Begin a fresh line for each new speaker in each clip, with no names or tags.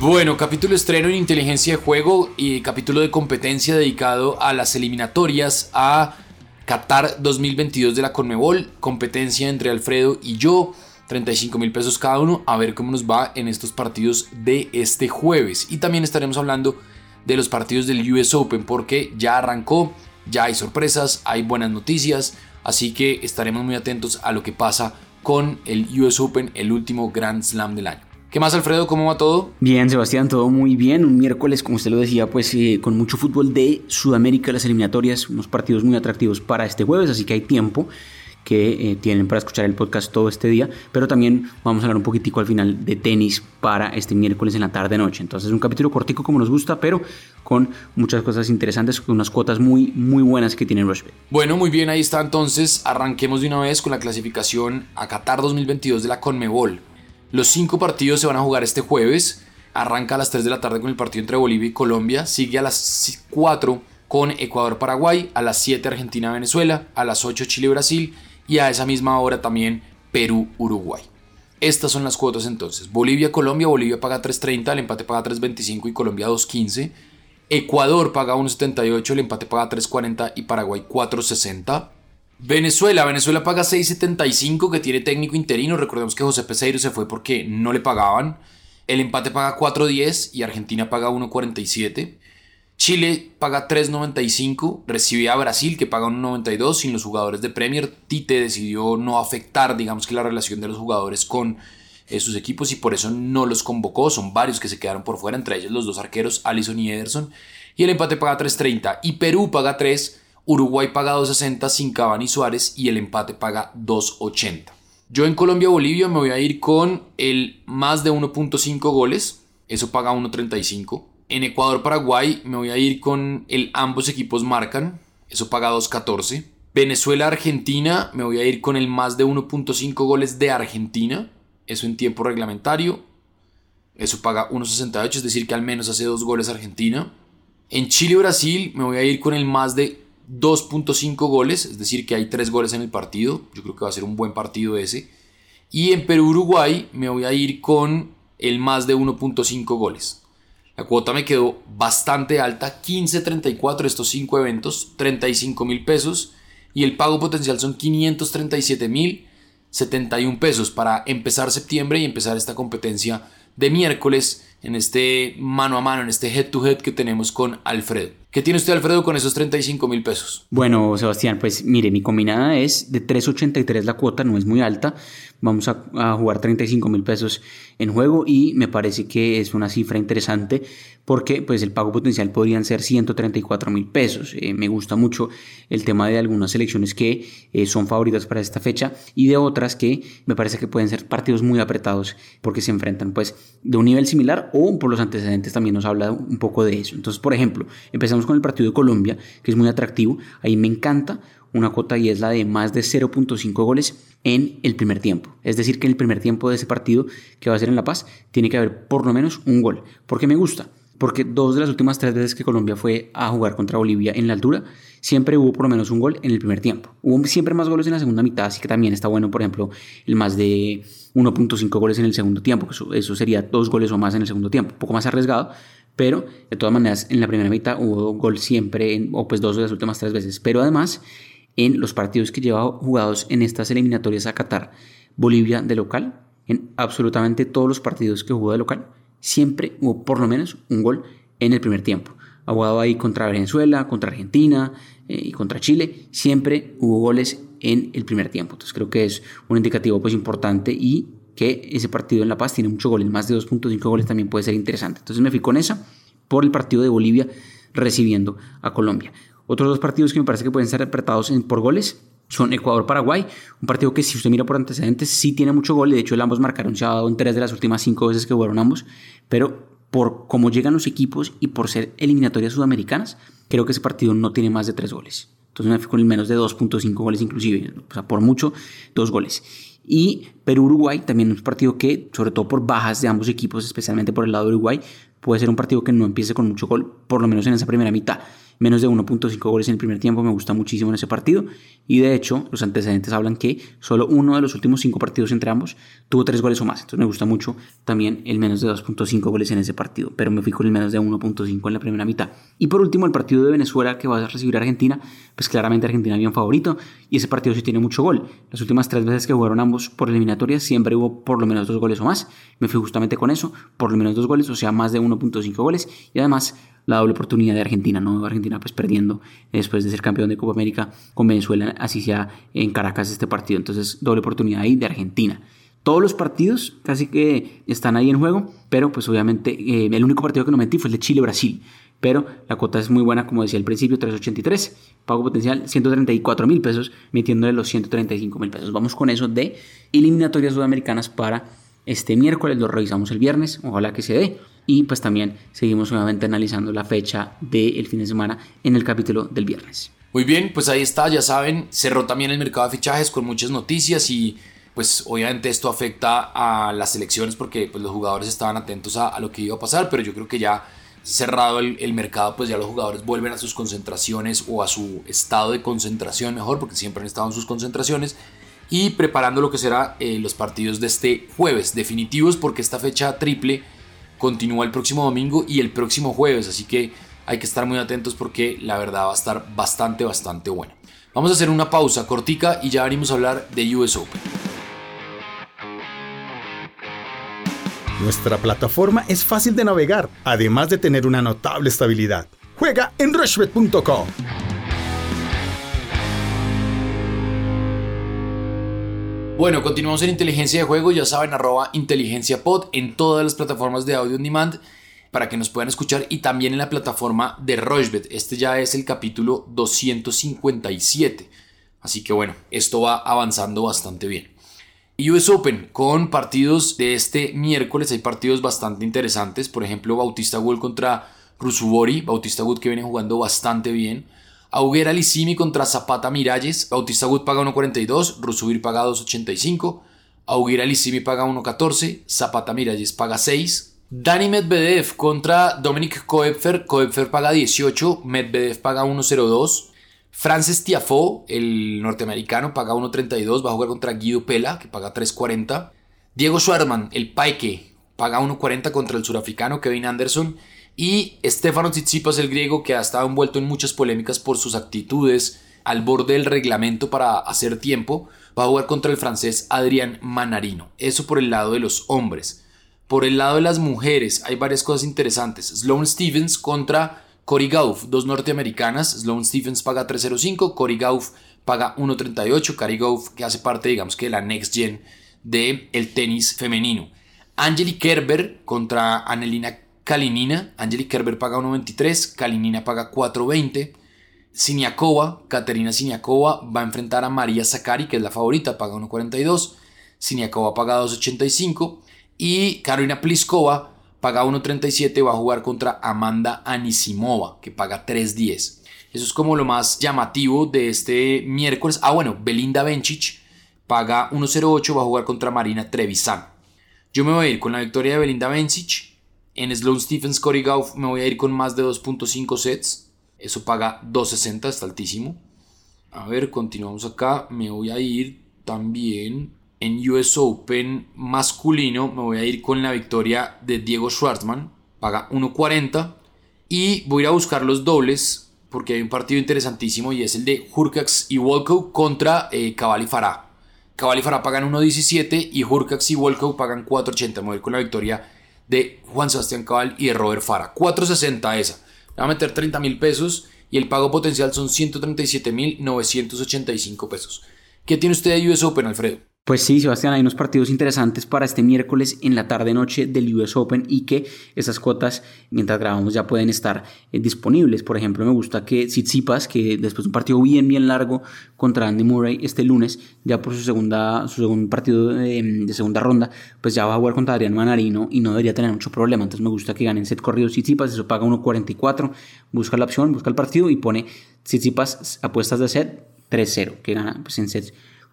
Bueno, capítulo estreno en inteligencia de juego y capítulo de competencia dedicado a las eliminatorias a Qatar 2022 de la Conmebol, competencia entre Alfredo y yo, 35 mil pesos cada uno, a ver cómo nos va en estos partidos de este jueves. Y también estaremos hablando de los partidos del US Open porque ya arrancó, ya hay sorpresas, hay buenas noticias, así que estaremos muy atentos a lo que pasa con el US Open, el último Grand Slam del año. ¿Qué más, Alfredo? ¿Cómo va todo?
Bien, Sebastián, todo muy bien. Un miércoles, como usted lo decía, pues eh, con mucho fútbol de Sudamérica, las eliminatorias, unos partidos muy atractivos para este jueves, así que hay tiempo que eh, tienen para escuchar el podcast todo este día, pero también vamos a hablar un poquitico al final de tenis para este miércoles en la tarde-noche. Entonces, un capítulo cortico como nos gusta, pero con muchas cosas interesantes, con unas cuotas muy, muy buenas que tiene Rushbet.
Bueno, muy bien, ahí está. Entonces, arranquemos de una vez con la clasificación a Qatar 2022 de la Conmebol. Los cinco partidos se van a jugar este jueves. Arranca a las 3 de la tarde con el partido entre Bolivia y Colombia. Sigue a las 4 con Ecuador-Paraguay. A las 7 Argentina-Venezuela. A las 8 Chile-Brasil. Y a esa misma hora también Perú-Uruguay. Estas son las cuotas entonces. Bolivia-Colombia. Bolivia paga 3.30. El empate paga 3.25 y Colombia 2.15. Ecuador paga 1.78. El empate paga 3.40 y Paraguay 4.60. Venezuela, Venezuela paga 6.75 que tiene técnico interino. Recordemos que José Peseiro se fue porque no le pagaban. El empate paga 4.10 y Argentina paga 1.47. Chile paga 3.95, recibe a Brasil que paga 1.92 sin los jugadores de Premier. Tite decidió no afectar, digamos que la relación de los jugadores con eh, sus equipos y por eso no los convocó. Son varios que se quedaron por fuera, entre ellos los dos arqueros, Allison y Ederson. Y el empate paga 3.30 y Perú paga 3 Uruguay paga 2.60 sin Cavani Suárez y el empate paga 2.80. Yo en Colombia-Bolivia me voy a ir con el más de 1.5 goles, eso paga 1.35. En Ecuador-Paraguay me voy a ir con el ambos equipos marcan, eso paga 2.14. Venezuela-Argentina me voy a ir con el más de 1.5 goles de Argentina, eso en tiempo reglamentario, eso paga 1.68, es decir que al menos hace dos goles Argentina. En Chile-Brasil me voy a ir con el más de 2.5 goles, es decir, que hay 3 goles en el partido. Yo creo que va a ser un buen partido ese. Y en Perú-Uruguay me voy a ir con el más de 1.5 goles. La cuota me quedó bastante alta, 15.34 estos 5 eventos, 35 mil pesos. Y el pago potencial son 537 mil 71 pesos para empezar septiembre y empezar esta competencia de miércoles en este mano a mano, en este head to head que tenemos con Alfredo. ¿Qué tiene usted, Alfredo, con esos 35 mil pesos?
Bueno, Sebastián, pues mire, mi combinada es de 3.83 la cuota, no es muy alta. Vamos a, jugar 35 mil pesos en juego y me parece que es una cifra interesante porque pues el pago potencial podrían ser 134 mil pesos. Eh, me gusta mucho el tema de algunas selecciones que eh, son favoritas para esta fecha y de otras que me parece que pueden ser partidos muy apretados porque se enfrentan pues de un nivel similar o por los antecedentes también nos habla un poco de eso. Entonces, por ejemplo, empezamos con el partido de Colombia, que es muy atractivo. Ahí me encanta una cuota y es la de más de 0.5 goles en el primer tiempo. Es decir, que en el primer tiempo de ese partido que va a ser en La Paz tiene que haber por lo menos un gol. ¿Por qué me gusta? Porque dos de las últimas tres veces que Colombia fue a jugar contra Bolivia en la altura, siempre hubo por lo menos un gol en el primer tiempo. Hubo siempre más goles en la segunda mitad, así que también está bueno, por ejemplo, el más de 1.5 goles en el segundo tiempo, eso, eso sería dos goles o más en el segundo tiempo, un poco más arriesgado, pero de todas maneras en la primera mitad hubo gol siempre, o pues dos de las últimas tres veces, pero además en los partidos que lleva jugados en estas eliminatorias a Qatar, Bolivia de local, en absolutamente todos los partidos que jugó de local, siempre hubo por lo menos un gol en el primer tiempo. Ha ahí contra Venezuela, contra Argentina eh, y contra Chile, siempre hubo goles en el primer tiempo. Entonces creo que es un indicativo pues importante y que ese partido en La Paz tiene muchos goles, más de 2.5 goles también puede ser interesante. Entonces me fui con esa por el partido de Bolivia recibiendo a Colombia. Otros dos partidos que me parece que pueden ser apretados por goles son Ecuador-Paraguay, un partido que si usted mira por antecedentes sí tiene mucho gol, de hecho ambos marcaron, se ha dado en tres de las últimas cinco veces que jugaron ambos, pero por cómo llegan los equipos y por ser eliminatorias sudamericanas, creo que ese partido no tiene más de tres goles. Entonces me fui con menos de 2.5 goles inclusive, o sea, por mucho, dos goles. Y Perú-Uruguay, también un partido que, sobre todo por bajas de ambos equipos, especialmente por el lado de Uruguay, puede ser un partido que no empiece con mucho gol, por lo menos en esa primera mitad. Menos de 1.5 goles en el primer tiempo me gusta muchísimo en ese partido. Y de hecho, los antecedentes hablan que solo uno de los últimos cinco partidos entre ambos tuvo tres goles o más. Entonces me gusta mucho también el menos de 2.5 goles en ese partido. Pero me fui con el menos de 1.5 en la primera mitad. Y por último, el partido de Venezuela que va a recibir a Argentina. Pues claramente Argentina había un favorito. Y ese partido sí tiene mucho gol. Las últimas tres veces que jugaron ambos por eliminatoria siempre hubo por lo menos dos goles o más. Me fui justamente con eso. Por lo menos dos goles, o sea, más de 1.5 goles. Y además la doble oportunidad de Argentina, ¿no? Argentina pues perdiendo después de ser campeón de Copa América con Venezuela, así sea en Caracas este partido. Entonces, doble oportunidad ahí de Argentina. Todos los partidos casi que están ahí en juego, pero pues obviamente eh, el único partido que no metí fue el de Chile-Brasil. Pero la cuota es muy buena, como decía al principio, 383. Pago potencial 134 mil pesos, metiéndole los 135 mil pesos. Vamos con eso de eliminatorias sudamericanas para este miércoles. Lo revisamos el viernes, ojalá que se dé y pues también seguimos nuevamente analizando la fecha del fin de semana en el capítulo del viernes.
Muy bien, pues ahí está, ya saben, cerró también el mercado de fichajes con muchas noticias y pues obviamente esto afecta a las selecciones porque pues los jugadores estaban atentos a, lo que iba a pasar, pero yo creo que ya cerrado el, mercado pues ya los jugadores vuelven a sus concentraciones o a su estado de concentración mejor porque siempre han estado en sus concentraciones y preparando lo que será eh, los partidos de este jueves definitivos porque esta fecha triple continúa el próximo domingo y el próximo jueves, así que hay que estar muy atentos porque la verdad va a estar bastante, bastante buena. Vamos a hacer una pausa cortica y ya venimos a hablar de US Open.
Nuestra plataforma es fácil de navegar, además de tener una notable estabilidad. Juega en rushbet.com.
Bueno, continuamos en inteligencia de juego, ya saben, arroba inteligencia pod en todas las plataformas de audio on demand para que nos puedan escuchar y también en la plataforma de Rochebet. Este ya es el capítulo 257. Así que bueno, esto va avanzando bastante bien. US Open con partidos de este miércoles, hay partidos bastante interesantes. Por ejemplo, Bautista Wood contra Rusubori. Bautista Wood que viene jugando bastante bien. Auguera Lissimi contra Zapata Miralles. Bautista Wood paga 1.42, Rusubir paga 2.85. Auguera Lissimi paga 1.14, Zapata Miralles paga 6. Dani Medvedev contra Dominic Koepfer. Koepfer paga 18, Medvedev paga 1.02. Frances Tiafoe, el norteamericano, paga 1.32, va a jugar contra Guido Pela, que paga 3.40. Diego Schwarman, el Paike, paga 1.40 contra el surafricano Kevin Anderson. Y Stefano Tsitsipas, el griego, que ha estado envuelto en muchas polémicas por sus actitudes al borde del reglamento para hacer tiempo, va a jugar contra el francés Adrián Manarino. Eso por el lado de los hombres. Por el lado de las mujeres hay varias cosas interesantes. Sloane Stevens contra Cory Gauff, dos norteamericanas. Sloane Stevens paga 3.05, Cory Gauff paga 1.38. Cory Gauff que hace parte, digamos que de la next gen del el tenis femenino. Angelique Kerber contra Anelina Kalinina, Angelique Kerber paga 1.23, Kalinina paga 4.20. Siniakova, Katerina Siniakova va a enfrentar a María Zakari, que es la favorita, paga 1.42. Siniakova paga 2.85. Y Karolina Pliskova paga 1.37, va a jugar contra Amanda Anisimova, que paga 3.10. Eso es como lo más llamativo de este miércoles. Ah, bueno, Belinda Bencic paga 1.08, va a jugar contra Marina Trevisan. Yo me voy a ir con la victoria de Belinda Bencic en Sloan Stephens Cory Gauff me voy a ir con más de 2.5 sets. Eso paga 2.60, está altísimo. A ver, continuamos acá. Me voy a ir también en US Open masculino. Me voy a ir con la victoria de Diego Schwartzman. Paga 1.40. Y voy a ir a buscar los dobles porque hay un partido interesantísimo y es el de Hurkacz y Volkov contra eh, Cabal y Farah. Cabal y Farah pagan 1.17 y Hurkacz y Volkov pagan 4.80. Me voy a ir con la victoria de Juan Sebastián Cabal y de Robert Fara. 460 esa. Le va a meter 30 mil pesos y el pago potencial son 137 mil 985 pesos. ¿Qué tiene usted de US Open, Alfredo?
Pues sí, Sebastián, hay unos partidos interesantes para este miércoles en la tarde-noche del US Open y que esas cuotas, mientras grabamos, ya pueden estar eh, disponibles. Por ejemplo, me gusta que Tsitsipas, que después de un partido bien, bien largo contra Andy Murray este lunes, ya por su, segunda, su segundo partido de, segunda ronda, pues ya va a jugar contra Adrián Manarino y no debería tener mucho problema. Entonces me gusta que ganen set corrido Tsitsipas, eso paga 1.44, busca la opción, busca el partido y pone Tsitsipas apuestas de set 3-0, que gana pues, en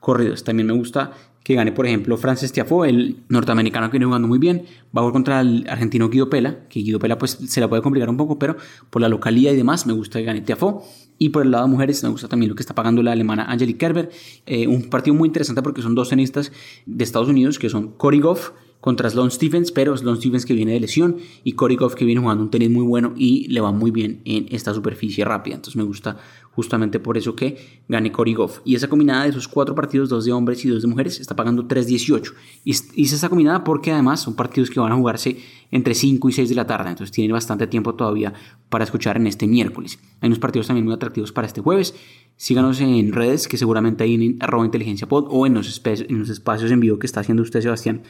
corridos. También me gusta que gane, por ejemplo, Francis Tiafo, el norteamericano que viene jugando muy bien, va a jugar contra el argentino Guido Pela, que Guido Pela pues se la puede complicar un poco, pero por la localidad y demás me gusta que gane Tiafo. Y por el lado de mujeres me gusta también lo que está pagando la alemana Angelique Kerber, eh, un partido muy interesante porque son dos tenistas de Estados Unidos que son Cory Goff, contra Sloan Stephens, pero Sloan Stephens que viene de lesión y Cory Goff que viene jugando un tenis muy bueno y le va muy bien en esta superficie rápida. Entonces me gusta justamente por eso que gane Cory Goff. Y esa combinada de esos cuatro partidos, dos de hombres y dos de mujeres, está pagando 3.18. Y hice esa combinada porque además son partidos que van a jugarse entre 5 y 6 de la tarde. Entonces tienen bastante tiempo todavía para escuchar en este miércoles. Hay unos partidos también muy atractivos para este jueves. Síganos en redes que seguramente hay en arroba inteligencia pod o en los espacios en vivo que está haciendo usted Sebastián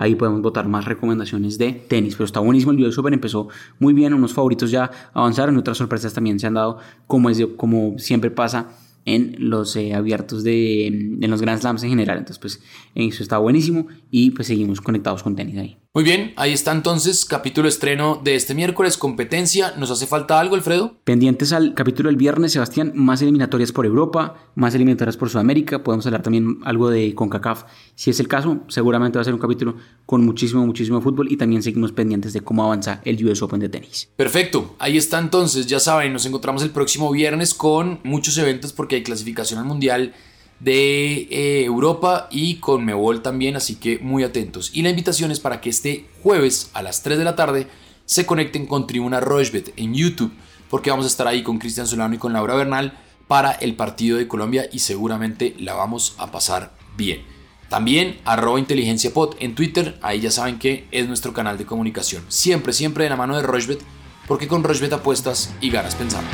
Ahí podemos votar más recomendaciones de tenis. Pero está buenísimo. El US Open empezó muy bien. Unos favoritos ya avanzaron. Otras sorpresas también se han dado, como, es como siempre pasa en los eh, abiertos de en los Grand Slams en general. Entonces, pues eso está buenísimo y pues seguimos conectados con tenis ahí.
Muy bien, ahí está entonces capítulo estreno de este miércoles, competencia. ¿Nos hace falta algo, Alfredo?
Pendientes al capítulo del viernes, Sebastián, más eliminatorias por Europa, más eliminatorias por Sudamérica. Podemos hablar también algo de CONCACAF. Si es el caso, seguramente va a ser un capítulo con muchísimo, muchísimo fútbol y también seguimos pendientes de cómo avanza el US Open de tenis.
Perfecto, ahí está entonces, ya saben, nos encontramos el próximo viernes con muchos eventos porque hay clasificación al Mundial de eh, Europa y con Mebol también, así que muy atentos. Y la invitación es para que este jueves a las 3 de la tarde se conecten con Tribuna Rochbet en YouTube, porque vamos a estar ahí con Cristian Solano y con Laura Bernal para el partido de Colombia y seguramente la vamos a pasar bien. También arroba inteligencia pod en Twitter, ahí ya saben que es nuestro canal de comunicación. Siempre, siempre de la mano de Rochbet, porque con Rochbet apuestas y ganas pensando.